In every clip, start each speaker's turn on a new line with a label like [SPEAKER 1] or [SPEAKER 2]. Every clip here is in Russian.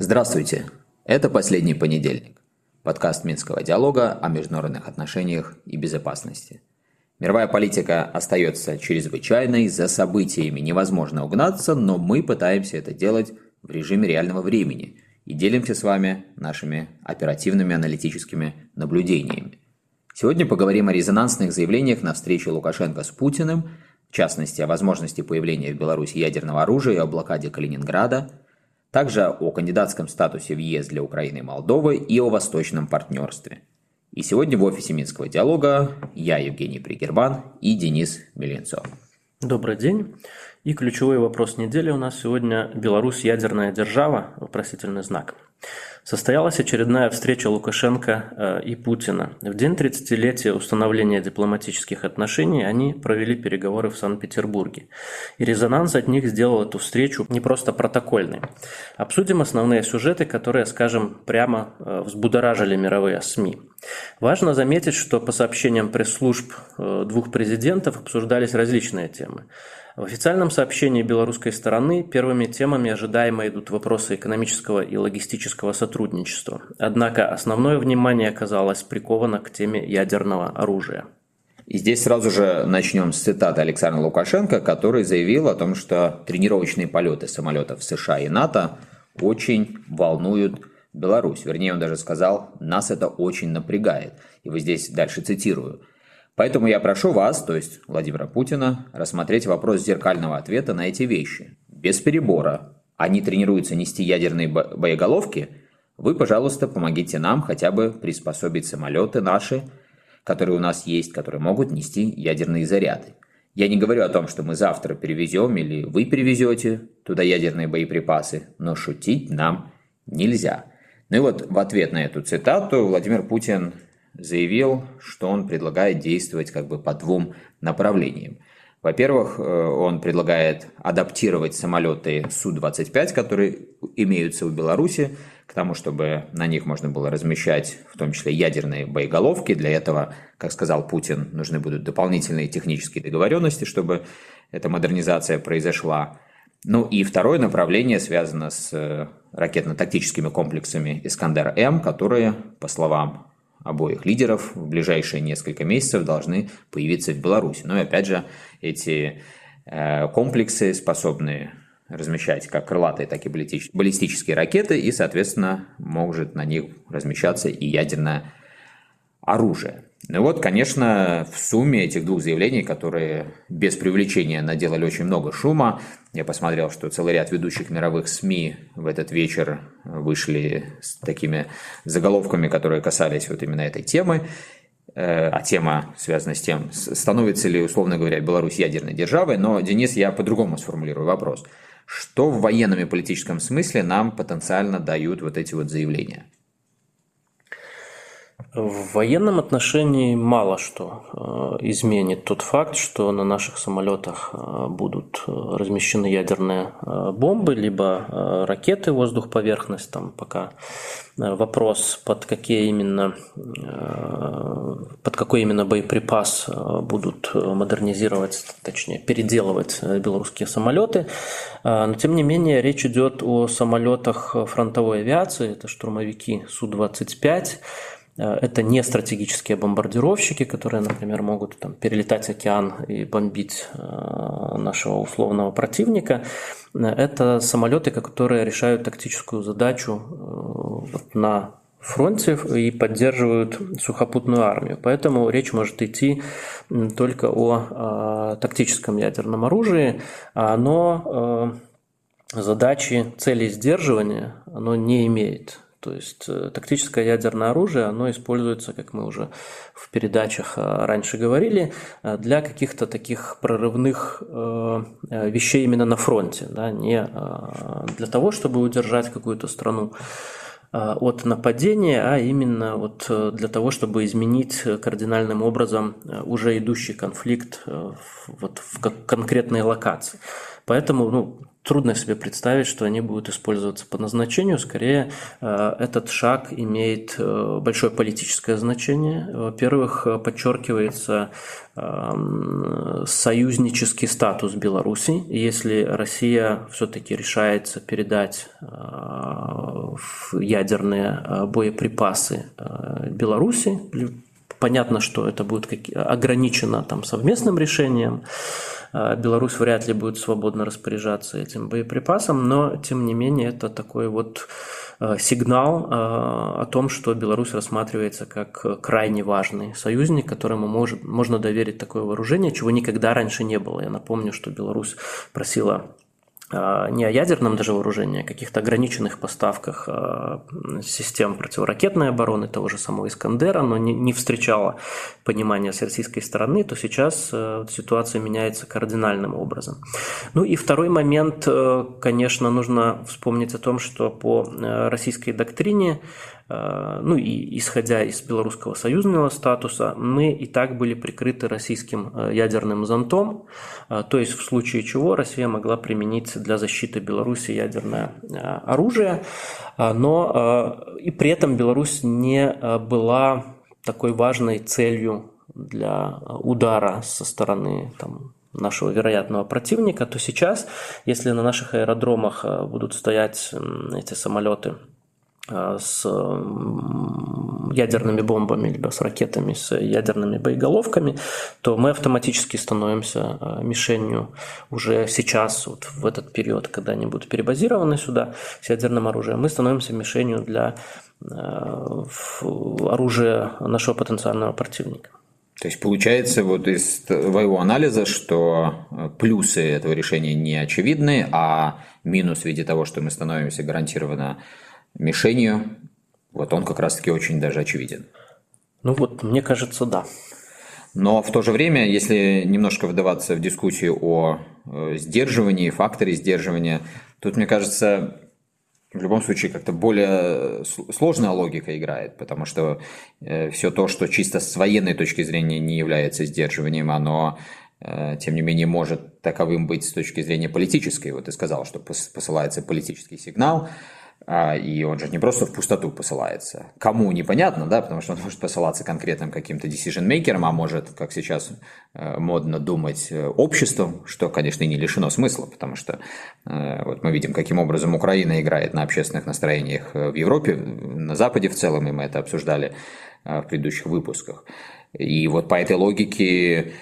[SPEAKER 1] Здравствуйте! Это «Последний понедельник» – подкаст Минского диалога о международных отношениях и безопасности. Мировая политика остается чрезвычайной, за событиями невозможно угнаться, но мы пытаемся это делать в режиме реального времени и делимся с вами нашими оперативными аналитическими наблюдениями. Сегодня поговорим о резонансных заявлениях на встрече Лукашенко с Путиным, в частности, о возможности появления в Беларуси ядерного оружия и о блокаде Калининграда – также о кандидатском статусе в ЕС для Украины и Молдовы и о восточном партнерстве. И сегодня в офисе Минского диалога я, Евгений Пригербан и Денис Меленцов.
[SPEAKER 2] Добрый день. И ключевой вопрос недели у нас сегодня «Беларусь ядерная держава?» Вопросительный знак – Состоялась очередная встреча Лукашенко э, и Путина. В день 30-летия установления дипломатических отношений они провели переговоры в Санкт-Петербурге. И резонанс от них сделал эту встречу не просто протокольной. Обсудим основные сюжеты, которые, скажем, прямо э, взбудоражили мировые СМИ. Важно заметить, что по сообщениям пресс-служб э, двух президентов обсуждались различные темы. В официальном сообщении белорусской стороны первыми темами ожидаемо идут вопросы экономического и логистического сотрудничества. Однако основное внимание оказалось приковано к теме ядерного оружия.
[SPEAKER 1] И здесь сразу же начнем с цитаты Александра Лукашенко, который заявил о том, что тренировочные полеты самолетов США и НАТО очень волнуют Беларусь. Вернее, он даже сказал, нас это очень напрягает. И вот здесь дальше цитирую. Поэтому я прошу вас, то есть Владимира Путина, рассмотреть вопрос зеркального ответа на эти вещи. Без перебора. Они тренируются нести ядерные боеголовки. Вы, пожалуйста, помогите нам хотя бы приспособить самолеты наши, которые у нас есть, которые могут нести ядерные заряды. Я не говорю о том, что мы завтра перевезем или вы перевезете туда ядерные боеприпасы, но шутить нам нельзя. Ну и вот в ответ на эту цитату Владимир Путин заявил, что он предлагает действовать как бы по двум направлениям. Во-первых, э, он предлагает адаптировать самолеты Су-25, которые имеются в Беларуси, к тому, чтобы на них можно было размещать в том числе ядерные боеголовки. Для этого, как сказал Путин, нужны будут дополнительные технические договоренности, чтобы эта модернизация произошла. Ну и второе направление связано с э, ракетно-тактическими комплексами «Искандер-М», которые, по словам обоих лидеров в ближайшие несколько месяцев должны появиться в Беларуси. Но и опять же, эти э, комплексы способны размещать как крылатые, так и баллистические ракеты, и, соответственно, может на них размещаться и ядерное оружие. Ну вот, конечно, в сумме этих двух заявлений, которые без привлечения наделали очень много шума, я посмотрел, что целый ряд ведущих мировых СМИ в этот вечер вышли с такими заголовками, которые касались вот именно этой темы. Э, а тема связана с тем, становится ли, условно говоря, Беларусь ядерной державой. Но, Денис, я по-другому сформулирую вопрос. Что в военном и политическом смысле нам потенциально дают вот эти вот заявления?
[SPEAKER 2] В военном отношении мало что э, изменит тот факт, что на наших самолетах э, будут э, размещены ядерные бомбы, либо ракеты воздух-поверхность. Там пока вопрос, под какие именно, под какой именно боеприпас будут модернизировать, точнее переделывать белорусские самолеты. Но тем не менее речь идет о самолетах фронтовой авиации, это штурмовики Су-25 Э, это не стратегические бомбардировщики, которые, например, могут там, перелетать океан и бомбить э, нашего условного противника. Это самолеты, которые решают тактическую задачу э, на фронте и поддерживают сухопутную армию. Поэтому речь может идти только о тактическом ядерном оружии, но задачи цели сдерживания оно не имеет. То есть э, тактическое ядерное оружие, оно используется, как мы уже в передачах э, раньше говорили, э, для каких-то таких прорывных вещей именно на фронте, да, не для того, чтобы удержать какую-то страну от нападения, а именно вот для того, чтобы изменить кардинальным образом уже идущий конфликт вот в конкретной локации. Поэтому ну, трудно себе представить, что они будут использоваться по назначению. Скорее, э, этот шаг имеет э, большое политическое значение. Во-первых, подчеркивается эм, союзнический статус Беларуси. Если Россия все-таки решается передать э, ядерные боеприпасы Беларуси, понятно, что это будет ограничено там, совместным решением, а, Беларусь вряд ли будет свободно распоряжаться этим боеприпасом, но тем не менее это такой вот а, сигнал а, о том, что Беларусь рассматривается как крайне важный союзник, которому может, можно доверить такое вооружение, чего никогда раньше не было. Я напомню, что Беларусь просила не о ядерном даже вооружении, а каких-то ограниченных поставках а, систем противоракетной обороны, того же самого Искандера, но не, не встречала понимания с российской стороны, то сейчас э, ситуация меняется кардинальным образом. Ну и второй момент, э, конечно, нужно вспомнить о том, что по э, российской доктрине ну и исходя из белорусского союзного статуса, мы и так были прикрыты российским э, ядерным зонтом, э, то есть в случае чего Россия могла применить для защиты Беларуси ядерное оружие, но и при этом Беларусь не была такой важной целью для удара со стороны там, нашего вероятного противника, то сейчас, если на наших аэродромах будут стоять эти самолеты Э, с ядерными бомбами, либо с ракетами, с ядерными боеголовками, то мы автоматически становимся э, мишенью уже сейчас, вот в этот период, когда они будут перебазированы сюда с ядерным оружием, мы становимся мишенью для э, оружия нашего потенциального противника.
[SPEAKER 1] То есть получается вот из твоего анализа, что плюсы этого решения не очевидны, а минус в виде того, что мы становимся гарантированно мишенью, вот он как раз-таки очень даже очевиден.
[SPEAKER 2] Ну вот, мне кажется, да.
[SPEAKER 1] Но в то же время, если немножко вдаваться в дискуссию о э, сдерживании, факторе сдерживания, тут, мне кажется, в любом случае как-то более сложная логика играет, потому что э, все то, что чисто с военной точки зрения не является сдерживанием, оно э, тем не менее может таковым быть с точки зрения политической. Вот ты сказал, что посылается политический сигнал, и он же не просто в пустоту посылается. Кому непонятно, да, потому что он может посылаться конкретным каким-то decision-мейкером, а может, как сейчас э, модно думать, э, обществом, что, конечно, и не лишено смысла, потому что э, вот мы видим, каким образом Украина играет на общественных настроениях в Европе, на Западе в целом, и мы это обсуждали в предыдущих выпусках. И вот по этой логике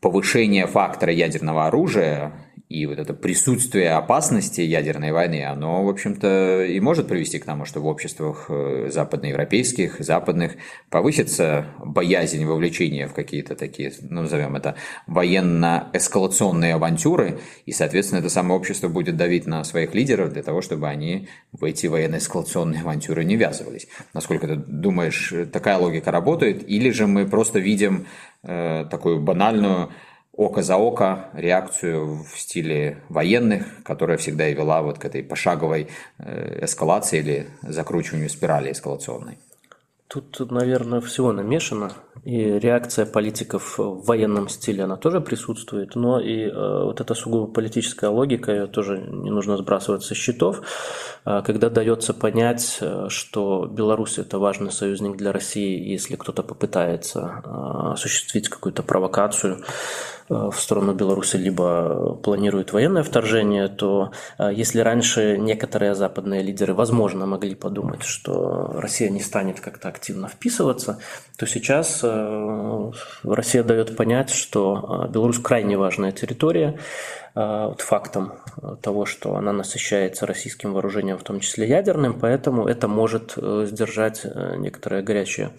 [SPEAKER 1] повышение фактора ядерного оружия и вот это присутствие опасности ядерной войны, оно, в общем-то, и может привести к тому, что в обществах э, западноевропейских, западных повысится боязнь вовлечения в какие-то такие, ну, назовем это, военно-эскалационные авантюры, и, соответственно, это самое общество будет давить на своих лидеров для того, чтобы они в эти военно-эскалационные авантюры не ввязывались. Насколько ты думаешь, такая логика работает, или же мы просто видим э, такую банальную око за око реакцию в стиле военных, которая всегда и вела вот к этой пошаговой э, эскалации или закручиванию спирали эскалационной.
[SPEAKER 2] Тут, наверное, всего намешано. И реакция политиков в военном стиле, она тоже присутствует, но и э, вот эта сугубо политическая логика, ее тоже не нужно сбрасывать со счетов. Э, когда дается понять, э, что Беларусь – это важный союзник для России, если кто-то попытается э, осуществить какую-то провокацию, в сторону Беларуси, либо планирует военное вторжение, то э, если раньше некоторые западные лидеры, возможно, могли подумать, что Россия не станет как-то активно вписываться, то сейчас э, Россия дает понять, что Беларусь крайне важная территория, вот фактом того, что она насыщается российским вооружением, в том числе ядерным, поэтому это может сдержать некоторые горячие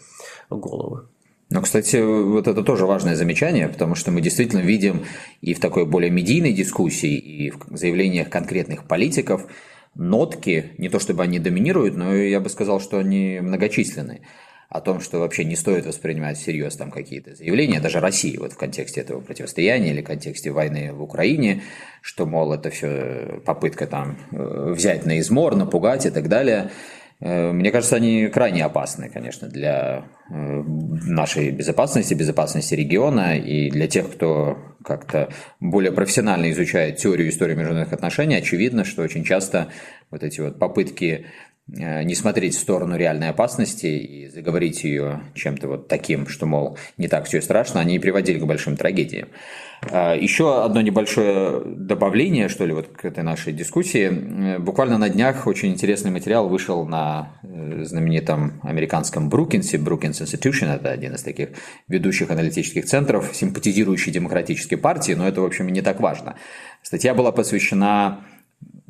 [SPEAKER 2] головы.
[SPEAKER 1] Но, кстати, вот это тоже важное замечание, потому что мы действительно видим и в такой более медийной дискуссии, и в заявлениях конкретных политиков нотки, не то чтобы они доминируют, но я бы сказал, что они многочисленны о том, что вообще не стоит воспринимать всерьез там какие-то заявления, даже России вот в контексте этого противостояния или в контексте войны в Украине, что, мол, это все попытка там э, взять на измор, напугать и так далее. Э, мне кажется, они крайне опасны, конечно, для э, нашей безопасности, безопасности региона и для тех, кто как-то более профессионально изучает теорию истории международных отношений, очевидно, что очень часто вот эти вот попытки не смотреть в сторону реальной опасности и заговорить ее чем-то вот таким, что, мол, не так все страшно, они приводили к большим трагедиям. Э, Еще одно небольшое добавление, что ли, вот к этой нашей дискуссии. Э, буквально на днях очень интересный материал вышел на знаменитом американском Брукинсе. Брукинс Institution – это один из таких ведущих аналитических центров, симпатизирующий демократической партии, но это, в общем, не так важно. Статья была посвящена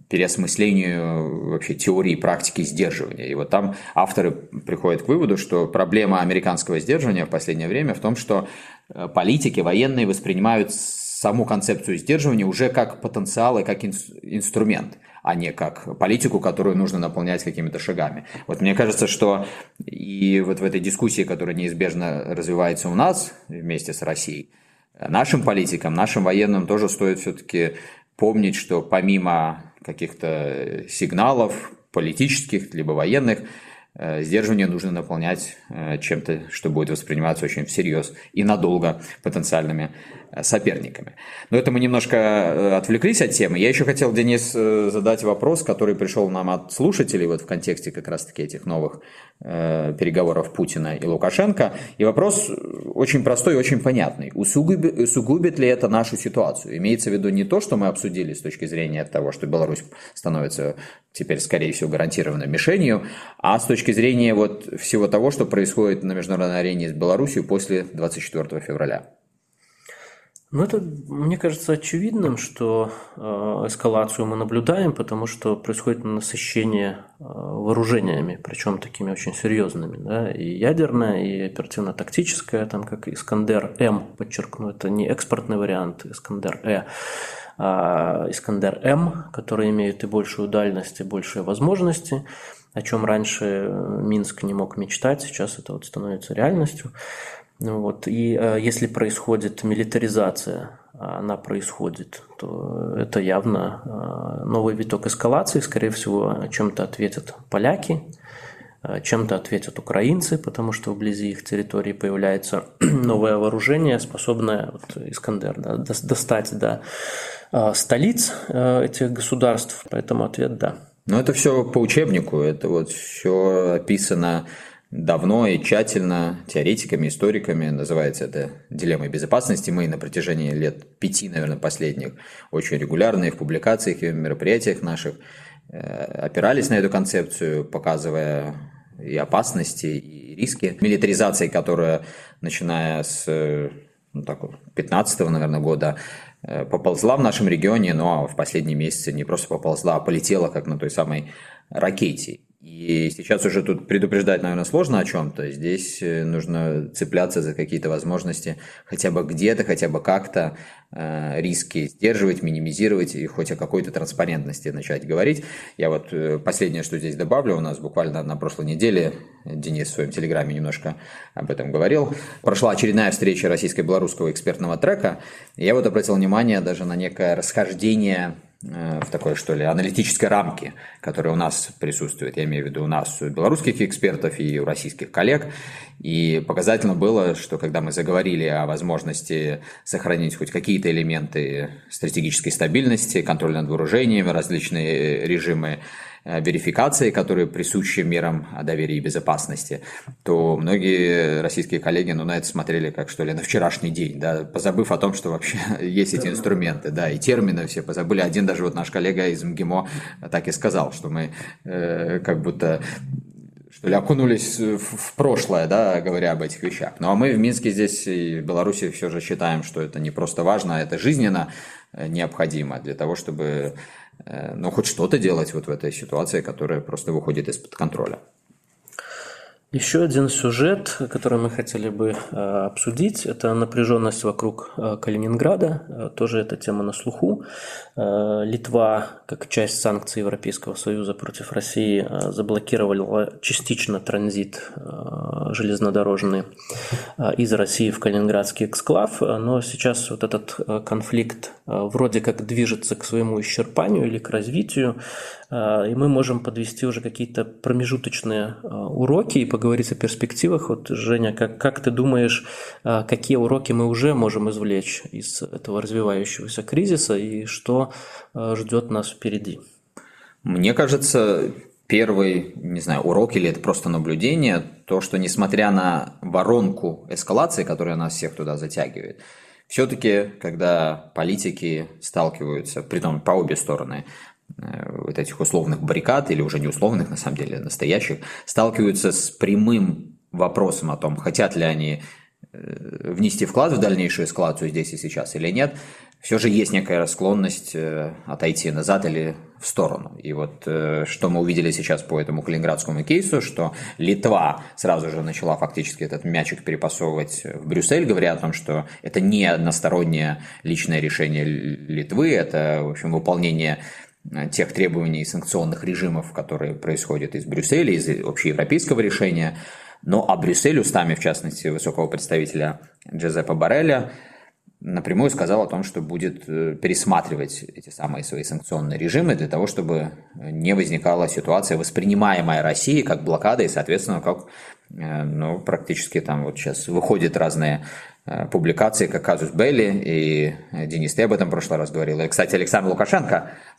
[SPEAKER 1] переосмыслению вообще теории практики сдерживания. И вот там авторы приходят к выводу, что проблема американского сдерживания в последнее время в том, что э, политики, военные воспринимают саму концепцию сдерживания уже как потенциал и как инструмент, а не как политику, которую нужно наполнять какими-то шагами. Вот мне кажется, что и вот в этой дискуссии, которая неизбежно развивается у нас вместе с Россией, нашим политикам, нашим военным тоже стоит все-таки помнить, что помимо каких-то сигналов политических, либо военных, э, сдерживание нужно наполнять э, чем-то, что будет восприниматься очень всерьез и надолго потенциальными соперниками. Но это мы немножко э, отвлеклись от темы. Я еще хотел, Денис, э, задать вопрос, который пришел нам от слушателей вот в контексте как раз-таки этих новых э, переговоров Путина и Лукашенко. И вопрос очень простой и очень понятный. Усугубит, усугубит ли это нашу ситуацию? Имеется в виду не то, что мы обсудили с точки зрения того, что Беларусь становится теперь, скорее всего, гарантированной мишенью, а с точки зрения вот всего того, что происходит на международной арене с Беларусью после 24 февраля.
[SPEAKER 2] Ну, это, мне кажется, очевидным, что э, эскалацию мы наблюдаем, потому что происходит насыщение э, вооружениями, причем такими очень серьезными. Да? И ядерное, и оперативно-тактическое, там как Искандер-М, подчеркну, это не экспортный вариант Искандер-Э, а Искандер-М, который имеет и большую дальность, и большие возможности, о чем раньше Минск не мог мечтать, сейчас это вот становится реальностью. Вот. И э, если происходит милитаризация, а она происходит, то это явно э, новый виток эскалации. Скорее всего, чем-то ответят поляки, э, чем-то ответят украинцы, потому что вблизи их территории появляется новое вооружение, способное вот, Искандер да, достать до столиц этих государств. Поэтому ответ – да.
[SPEAKER 1] Но это все по учебнику, это вот все описано давно и тщательно теоретиками, историками, называется это дилеммой безопасности. Мы на протяжении лет пяти, наверное, последних, очень регулярно и в публикациях, и в мероприятиях наших э, опирались на эту концепцию, показывая и опасности, и риски. Милитаризации, которая, начиная с ну, так, 15 наверное, года, э, поползла в нашем регионе, но в последние месяцы не просто поползла, а полетела, как на той самой ракете. И сейчас уже тут предупреждать, наверное, сложно о чем-то. Здесь э, нужно цепляться за какие-то возможности, хотя бы где-то, хотя бы как-то э, риски сдерживать, минимизировать и хоть о какой-то транспарентности начать говорить. Я вот э, последнее, что здесь добавлю, у нас буквально на прошлой неделе Денис в своем телеграме немножко об этом говорил. Прошла очередная встреча российско-белорусского экспертного трека. Я вот обратил внимание даже на некое расхождение в такой, что ли, аналитической рамке, которая у нас присутствует. Я имею в виду у нас, у белорусских экспертов и у российских коллег. И показательно было, что когда мы заговорили о возможности сохранить хоть какие-то элементы стратегической стабильности, контроль над вооружениями, различные режимы Э, верификации, которые присущи мерам доверия и безопасности, то многие российские коллеги ну, на это смотрели как что ли на вчерашний день, да, позабыв о том, что вообще есть эти инструменты, да, и термины все позабыли. Один даже вот наш коллега из МГИМО так и сказал, что мы э, как будто что ли, окунулись в прошлое, да, говоря об этих вещах. Ну, а мы в Минске здесь и в Беларуси все же считаем, что это не просто важно, а это жизненно э, необходимо для того, чтобы Э, ну, хоть что-то делать вот в этой ситуации, которая просто выходит из-под контроля.
[SPEAKER 2] Еще один сюжет, который мы хотели бы э, обсудить, это напряженность вокруг э, Калининграда. Тоже эта тема на слуху. Литва, как часть санкций Европейского Союза против России, заблокировала частично транзит железнодорожный из России в Калининградский эксклав. Но сейчас вот этот конфликт вроде как движется к своему исчерпанию или к развитию. И мы можем подвести уже какие-то промежуточные уроки и поговорить о перспективах. Вот, Женя, как, как ты думаешь, какие уроки мы уже можем извлечь из этого развивающегося кризиса и что ждет нас впереди?
[SPEAKER 1] Мне кажется, первый, не знаю, урок или это просто наблюдение, то, что несмотря на воронку эскалации, которая нас всех туда затягивает, все-таки, когда политики сталкиваются, при том по обе стороны, вот этих условных баррикад, или уже не условных, на самом деле, настоящих, сталкиваются с прямым вопросом о том, хотят ли они э, внести вклад в дальнейшую эскалацию здесь и сейчас или нет, все же есть некая склонность э, отойти назад или в сторону. И вот э, что мы увидели сейчас по этому калининградскому кейсу, что Литва сразу же начала фактически этот мячик перепасовывать в Брюссель, говоря о том, что это не одностороннее личное решение Литвы, это, в общем, выполнение э, тех требований санкционных режимов, которые происходят из Брюсселя, из общеевропейского решения. Но а Брюссель устами, в частности, высокого представителя Джозепа Барреля, напрямую сказал о том, что будет э, пересматривать эти самые свои санкционные режимы для того, чтобы не возникала ситуация, воспринимаемая Россией как блокада и, соответственно, как э, ну, практически там вот сейчас выходят разные э, публикации, как казус Белли, и Денис, ты об этом в прошлый раз говорил. И, кстати, Александр Лукашенко Э,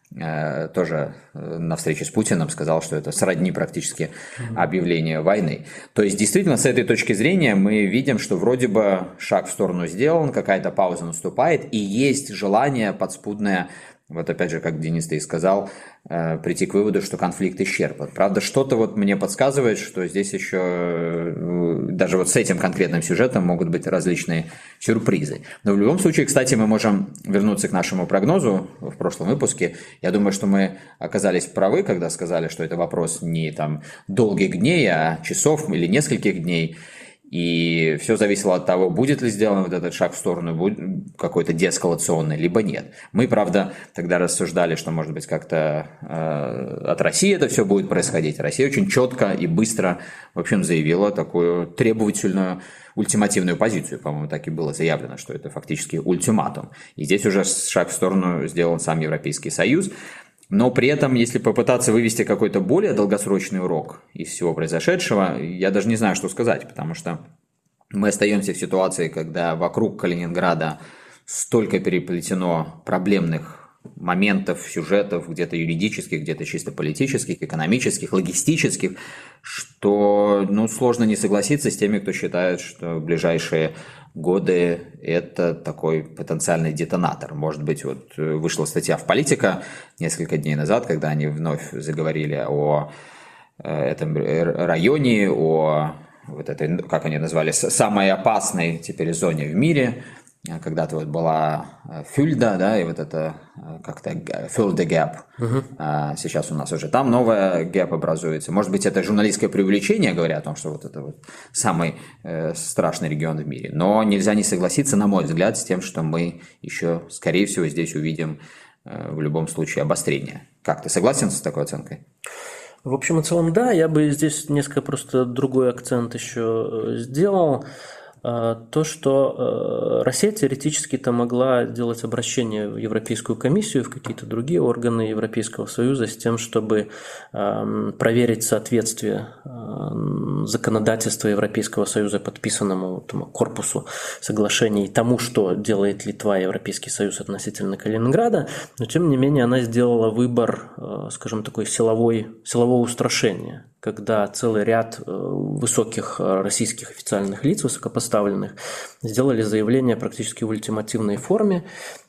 [SPEAKER 1] тоже э, на встрече с Путиным сказал, что это сродни практически объявлению войны. То есть, действительно, с этой точки зрения мы видим, что вроде бы шаг в сторону сделан, какая-то пауза наступает, и есть желание подспудное вот опять же, как Денис ты и сказал, э, прийти к выводу, что конфликт исчерпан. Правда, что-то вот мне подсказывает, что здесь еще э, даже вот с этим конкретным сюжетом могут быть различные сюрпризы. Но в любом случае, кстати, мы можем вернуться к нашему прогнозу в прошлом выпуске. Я думаю, что мы оказались правы, когда сказали, что это вопрос не там долгих дней, а часов или нескольких дней. И все зависело от того, будет ли сделан вот этот шаг в сторону какой-то деэскалационный, либо нет. Мы, правда, тогда рассуждали, что, может быть, как-то э, от России это все будет происходить. Россия очень четко и быстро, в общем, заявила такую требовательную ультимативную позицию. По-моему, так и было заявлено, что это фактически ультиматум. И здесь уже шаг в сторону сделан сам Европейский Союз. Но при этом, если попытаться вывести какой-то более долгосрочный урок из всего произошедшего, я даже не знаю, что сказать, потому что мы остаемся в ситуации, когда вокруг Калининграда столько переплетено проблемных моментов, сюжетов, где-то юридических, где-то чисто политических, экономических, логистических, что ну, сложно не согласиться с теми, кто считает, что в ближайшие годы это такой потенциальный детонатор. Может быть, вот э, вышла статья в «Политика» несколько дней назад, когда они вновь заговорили о э, этом районе, о вот этой, как они назвали, самой опасной теперь зоне в мире – когда-то вот была э, Фюльда, да, и вот это как-то Фюльда Гэп. Угу. А сейчас у нас уже там новая Гэп образуется. Может быть, это журналистское преувеличение, говоря о том, что вот это вот самый э, страшный регион в мире. Но нельзя не согласиться, на мой взгляд, с тем, что мы еще, скорее всего, здесь увидим э, в любом случае обострение. Как ты согласен с такой оценкой?
[SPEAKER 2] В общем и целом, да, я бы здесь несколько просто другой акцент еще э, сделал. А, то, что э, Россия теоретически-то могла делать обращение в Европейскую комиссию, в какие-то другие органы Европейского Союза с тем, чтобы проверить соответствие законодательства Европейского Союза подписанному там, корпусу соглашений тому, что делает Литва и Европейский Союз относительно Калининграда, но тем не менее она сделала выбор, э, скажем, такой силовой, силового устрашения когда целый ряд э, высоких э, российских официальных лиц, высокопоставленных, сделали заявление практически в ультимативной форме,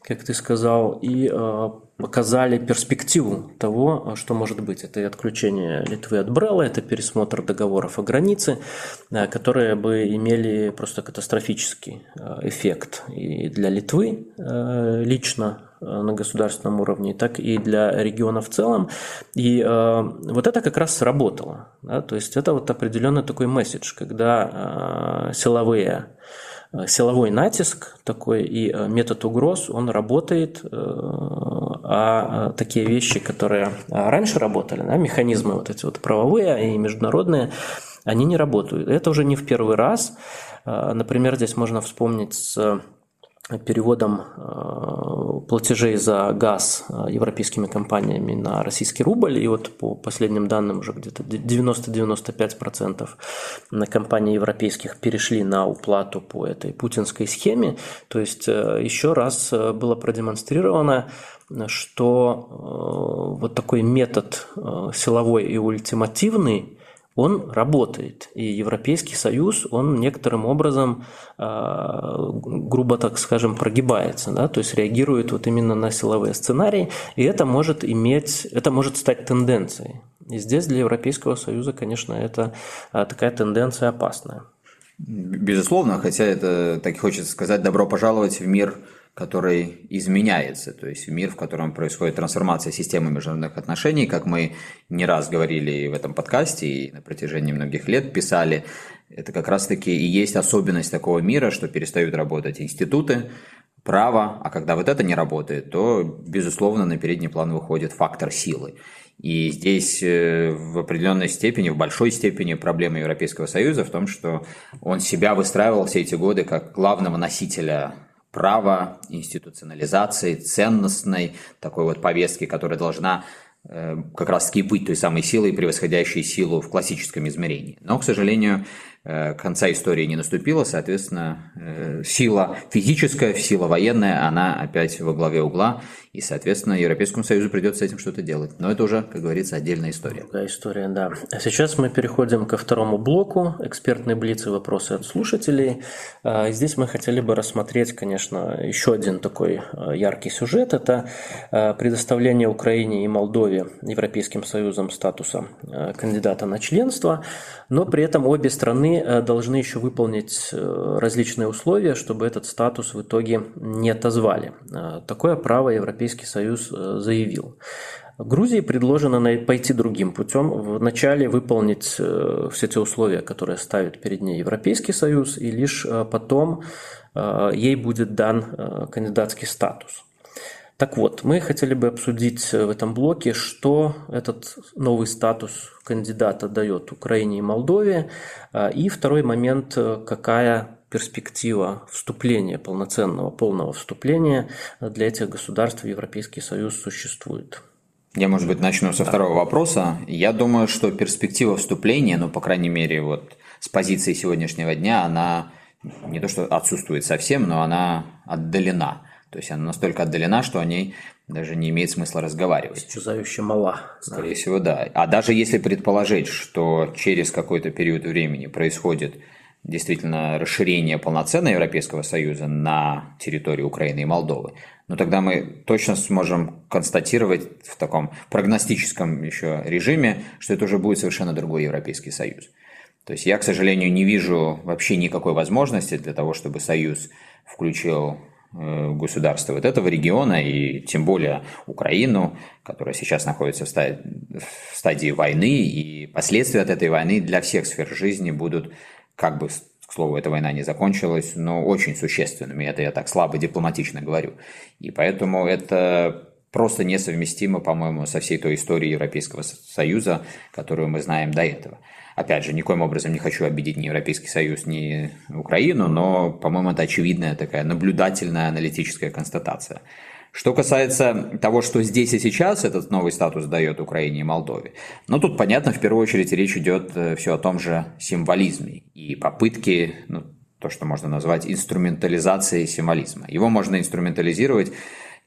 [SPEAKER 2] как ты сказал, и э, показали перспективу того, что может быть. Это и отключение Литвы от Брелла, это пересмотр договоров о границе, которые бы имели просто катастрофический эффект и для Литвы лично, Э, на государственном уровне, так и для региона в целом. И э, вот это как раз сработало. Да? То есть это вот определенный такой месседж, когда э, силовые э, Э, силовой натиск такой и э, метод угроз, он работает, э, а такие вещи, которые а, раньше работали, да, механизмы вот эти вот правовые и международные, они не работают. Это уже не в первый раз. Например, здесь можно вспомнить с переводом платежей за газ а, европейскими компаниями на российский рубль. И вот по последним данным уже где-то 90-95% компании европейских перешли на уплату по этой путинской схеме. То есть э, еще раз э, было продемонстрировано, э, что вот такой метод силовой и ультимативный он работает. И Европейский Союз, он некоторым образом, э, грубо так скажем, прогибается, да, то есть реагирует вот именно на силовые сценарии, и это может иметь, это может стать тенденцией. И здесь для Европейского Союза, конечно, это э, такая тенденция опасная.
[SPEAKER 1] Безусловно, хотя это, так и хочется сказать, добро пожаловать в мир который изменяется, то есть мир, в котором происходит трансформация системы международных отношений, как мы не раз говорили в этом подкасте и на протяжении многих лет писали, это как раз-таки и есть особенность такого мира, что перестают работать институты, право, а когда вот это не работает, то, безусловно, на передний план выходит фактор силы. И здесь э, в определенной степени, в большой степени проблема Европейского Союза в том, что он себя выстраивал все эти годы как главного носителя права, институционализации, ценностной такой вот повестки, которая должна э, как раз-таки быть той самой силой, превосходящей силу в классическом измерении. Но, к сожалению, Э, конца истории не наступило, соответственно, э, сила физическая, сила военная, она опять во главе угла, и, соответственно, Европейскому Союзу придется с этим что-то делать. Но это уже, как говорится, отдельная история.
[SPEAKER 2] Другая история, да. А сейчас мы переходим ко второму блоку, экспертные блицы, вопросы от слушателей. А, здесь мы хотели бы рассмотреть, конечно, еще один такой а, яркий сюжет, это а, предоставление Украине и Молдове Европейским Союзом статуса кандидата на членство, но при этом обе страны Э, должны еще выполнить э, различные условия, чтобы этот статус в итоге не отозвали. Э, такое право Европейский Союз заявил. Грузии предложено пойти другим путем, вначале выполнить все те условия, которые ставит перед ней Европейский Союз, и лишь потом ей будет дан кандидатский статус. Так вот, мы хотели бы обсудить э, в этом блоке, что этот новый статус кандидата дает Украине и Молдове. А, и второй момент, э, какая перспектива вступления, полноценного, полного вступления для этих государств в Европейский Союз существует.
[SPEAKER 1] Я, может быть, начну со второго вопроса. Я думаю, что перспектива вступления, ну, по крайней мере, вот с позиции сегодняшнего дня, она не то что отсутствует совсем, но она отдалена. То есть она настолько отдалена, что о ней даже не имеет смысла разговаривать.
[SPEAKER 2] Исчезающе мала.
[SPEAKER 1] Скорее да. всего, да. А даже если предположить, что через какой-то период времени происходит действительно расширение полноценного Европейского Союза на территории Украины и Молдовы, но тогда мы точно сможем констатировать в таком прогностическом еще режиме, что это уже будет совершенно другой Европейский Союз. То есть я, к сожалению, не вижу вообще никакой возможности для того, чтобы Союз включил Э, государства вот этого региона и тем более Украину, которая сейчас находится в, ста- в стадии войны, и последствия от этой войны для всех сфер жизни будут, как бы, к слову, эта война не закончилась, но очень существенными. Это я так слабо дипломатично говорю. И поэтому это просто несовместимо, по-моему, со всей той историей Европейского Союза, которую мы знаем до этого. Опять же, никоим образом не хочу обидеть ни Европейский Союз, ни Украину, но, по-моему, это очевидная такая наблюдательная аналитическая констатация. Что касается того, что здесь и сейчас этот новый статус дает Украине и Молдове, ну тут, понятно, в первую очередь речь идет э, все о том же символизме и попытке, ну, то, что можно назвать инструментализацией символизма. Его можно инструментализировать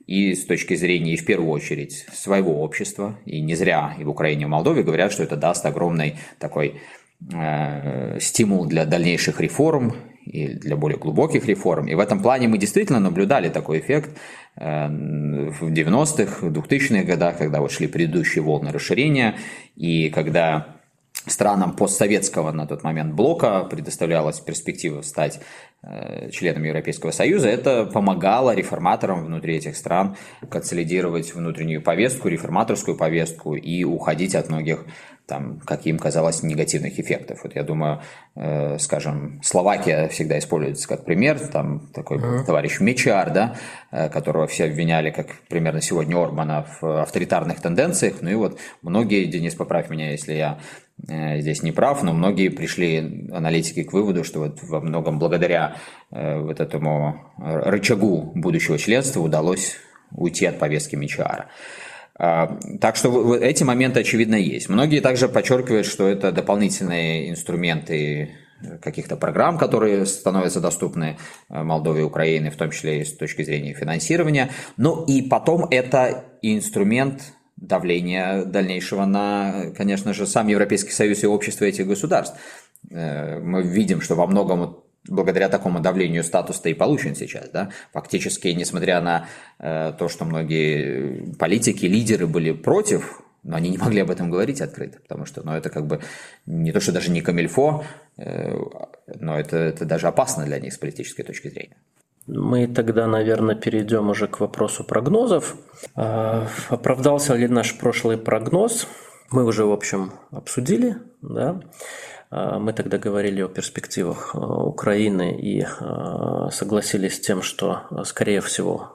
[SPEAKER 1] и с точки зрения, и в первую очередь, своего общества. И не зря и в Украине, и в Молдове говорят, что это даст огромный такой э, стимул для дальнейших реформ и для более глубоких реформ. И в этом плане мы действительно наблюдали такой эффект э, в 90-х, 2000-х годах, когда вот шли предыдущие волны расширения, и когда странам постсоветского на тот момент блока предоставлялась перспектива стать Э, членам Европейского Союза, это помогало реформаторам внутри этих стран консолидировать внутреннюю повестку, реформаторскую повестку и уходить от многих там, как им казалось, негативных эффектов. Вот я думаю, э, скажем, Словакия всегда используется как пример, там такой mm-hmm. товарищ Мечар, да, э, которого все обвиняли, как примерно сегодня Орбана, в авторитарных тенденциях, ну и вот многие, Денис, поправь меня, если я э, здесь не прав, но многие пришли аналитики к выводу, что вот во многом благодаря э, вот этому рычагу будущего членства удалось уйти от повестки Мечара. А, так что эти моменты, очевидно, есть. Многие также подчеркивают, что это дополнительные инструменты каких-то программ, которые становятся доступны э, Молдове и Украине, в том числе и с точки зрения финансирования. Ну и потом это инструмент давления дальнейшего на, конечно же, сам Европейский Союз и общество этих государств. Э, мы видим, что во многом благодаря такому давлению статус-то и получен сейчас, да, фактически, несмотря на э, то, что многие политики, лидеры были против, но они не могли об этом говорить открыто, потому что, ну, это как бы не то, что даже не камильфо, э, но это, это даже опасно для них с политической точки зрения.
[SPEAKER 2] Мы тогда, наверное, перейдем уже к вопросу прогнозов. Э, оправдался ли наш прошлый прогноз? Мы уже, в общем, обсудили, да. А, мы тогда говорили о перспективах а, Украины и а, согласились с тем, что, скорее всего,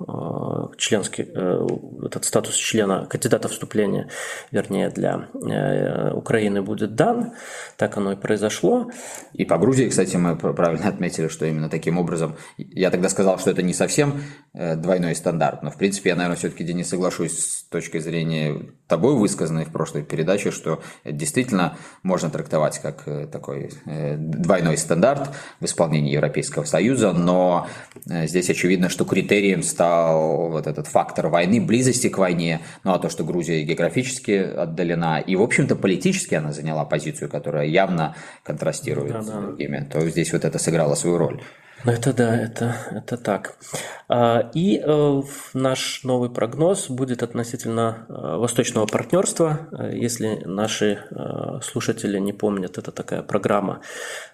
[SPEAKER 2] членский, э, этот статус члена, кандидата вступления, вернее, для э, Украины будет дан. Так оно и произошло.
[SPEAKER 1] И по Грузии, кстати, мы правильно отметили, что именно таким образом, я тогда сказал, что это не совсем э, двойной стандарт, но, в принципе, я, наверное, все-таки не соглашусь с точки зрения тобой высказанной в прошлой передаче, что действительно можно трактовать как такой э, двойной стандарт в исполнении Европейского Союза, но э, здесь очевидно, что критерием стал вот этот фактор войны, близости к войне, ну а то, что Грузия географически отдалена, и, в общем-то, политически она заняла позицию, которая явно контрастирует да, да. с другими, то здесь вот это сыграло свою роль.
[SPEAKER 2] Ну это да, это, это так. А, и э, наш новый прогноз будет относительно э, восточного партнерства. Э, если наши слушатели не помнят, это такая программа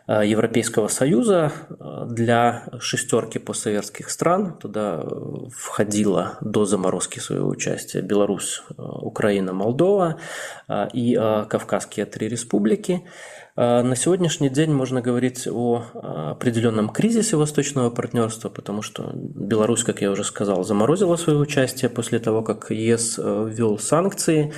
[SPEAKER 2] Европейского Союза для шестерки постсоветских стран. Туда входила до заморозки своего участия Беларусь, Украина, Молдова и Кавказские три республики. А, на сегодняшний день можно говорить о а, определенном кризисе восточного партнерства, потому что Беларусь, как я уже сказал, заморозила свое участие после того, как ЕС э, ввел санкции.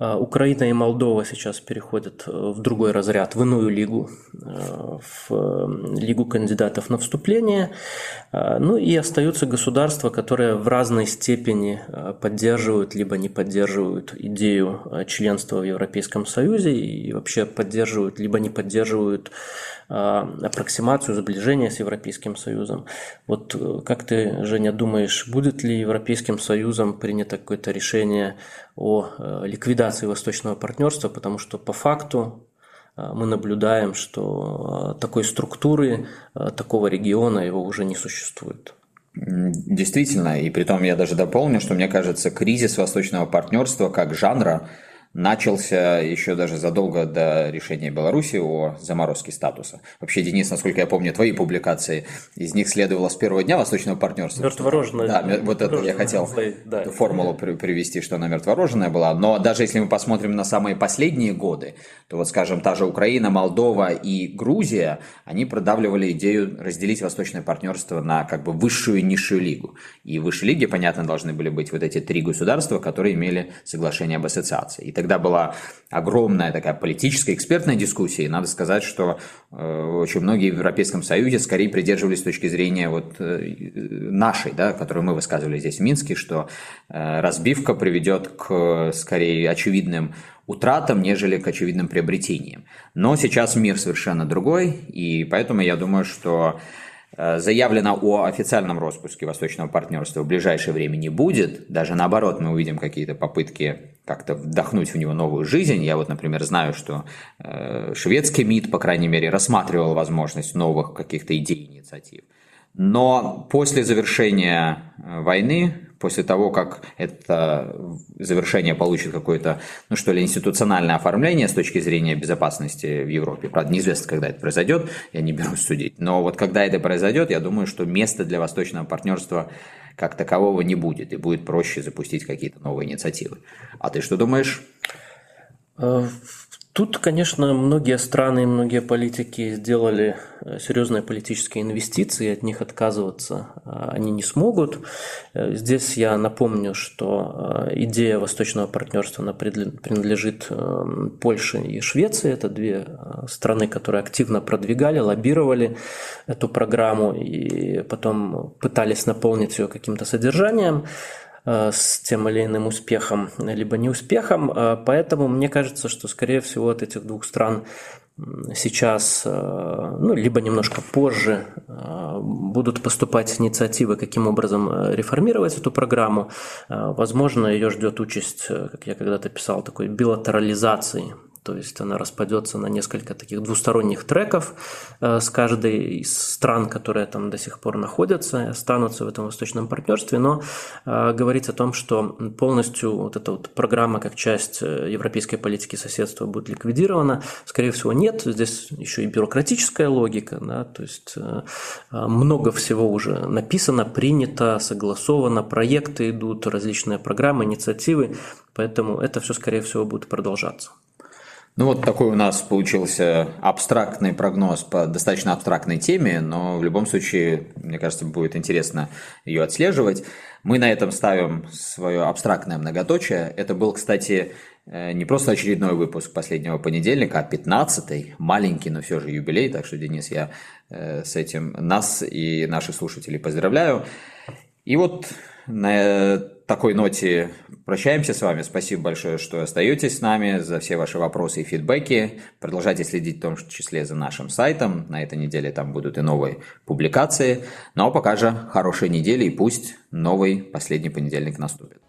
[SPEAKER 2] А, Украина и Молдова сейчас переходят э, в другой разряд, в иную лигу, э, в лигу кандидатов на вступление. А, ну и остаются государства, которые в разной степени э, поддерживают либо не поддерживают идею членства в Европейском Союзе и вообще поддерживают либо не поддерживают аппроксимацию, сближение с Европейским Союзом. Вот как ты, Женя, думаешь, будет ли Европейским Союзом принято какое-то решение о э, ликвидации восточного партнерства, потому что по факту э, мы наблюдаем, что э, такой структуры, такого региона его уже не существует.
[SPEAKER 1] Действительно, и при том я даже дополню, что мне кажется, кризис восточного партнерства как жанра начался еще даже задолго до решения Беларуси о заморозке статуса. Вообще, Денис, насколько я помню, твои публикации, из них следовало с первого дня восточного партнерства.
[SPEAKER 2] Мертворожная.
[SPEAKER 1] Да, вот это я хотел да, эту формулу да. привести, что она мертворожная была. Но даже если мы посмотрим на самые последние годы, то вот, скажем, та же Украина, Молдова и Грузия, они продавливали идею разделить восточное партнерство на как бы высшую и низшую лигу. И в высшей лиге, понятно, должны были быть вот эти три государства, которые имели соглашение об ассоциации. И тогда была огромная такая политическая, экспертная дискуссия, и надо сказать, что э, очень многие в Европейском Союзе скорее придерживались точки зрения вот э, нашей, да, которую мы высказывали здесь в Минске, что э, разбивка приведет к скорее очевидным утратам, нежели к очевидным приобретениям. Но сейчас мир совершенно другой, и поэтому я думаю, что заявлено о официальном распуске Восточного партнерства в ближайшее время не будет. Даже наоборот, мы увидим какие-то попытки как-то вдохнуть в него новую жизнь. Я вот, например, знаю, что э, шведский МИД, по крайней мере, рассматривал возможность новых каких-то идей, инициатив. Но после завершения э, войны после того, как это завершение получит какое-то, ну что ли, институциональное оформление с точки зрения безопасности в Европе. Правда, неизвестно, когда это произойдет, я не берусь судить. Но вот когда это произойдет, я думаю, что места для восточного партнерства как такового не будет, и будет проще запустить какие-то новые инициативы. А ты что думаешь?
[SPEAKER 2] Тут, конечно, многие страны и многие политики сделали э, серьезные политические инвестиции, от них отказываться а, они не смогут. Э, здесь я напомню, что э, идея восточного партнерства она принадлежит Польше и Швеции. Это две страны, которые активно продвигали, лоббировали эту программу и потом пытались наполнить ее каким-то содержанием. Э, с тем или иным успехом, либо неуспехом. Э, поэтому мне кажется, что, скорее всего, от этих двух стран сейчас, э, ну, либо немножко позже будут поступать инициативы, каким образом реформировать эту программу. Возможно, ее ждет участь, как я когда-то писал, такой билатерализации то есть она распадется на несколько таких двусторонних треков э, с каждой из стран, которые там до сих пор находятся, останутся в этом восточном партнерстве, но э, говорить о том, что полностью вот эта вот программа как часть э, европейской политики соседства будет ликвидирована, скорее всего нет, здесь еще и бюрократическая логика, да, то есть много всего уже написано, принято, согласовано, проекты идут, различные программы, инициативы, поэтому это все скорее всего будет продолжаться.
[SPEAKER 1] Ну вот такой у нас получился абстрактный прогноз по достаточно абстрактной теме, но в любом случае, мне кажется, будет интересно ее отслеживать. Мы на этом ставим свое абстрактное многоточие. Это был, кстати, э, не просто очередной выпуск последнего понедельника, а 15-й, маленький, но все же юбилей. Так что, Денис, я э, с этим нас и наших слушателей поздравляю. И вот на такой ноте прощаемся с вами. Спасибо большое, что остаетесь с нами, за все ваши вопросы и фидбэки. Продолжайте следить в том числе за нашим сайтом. На этой неделе там будут и новые публикации. Ну а пока же хорошей недели и пусть новый последний понедельник наступит.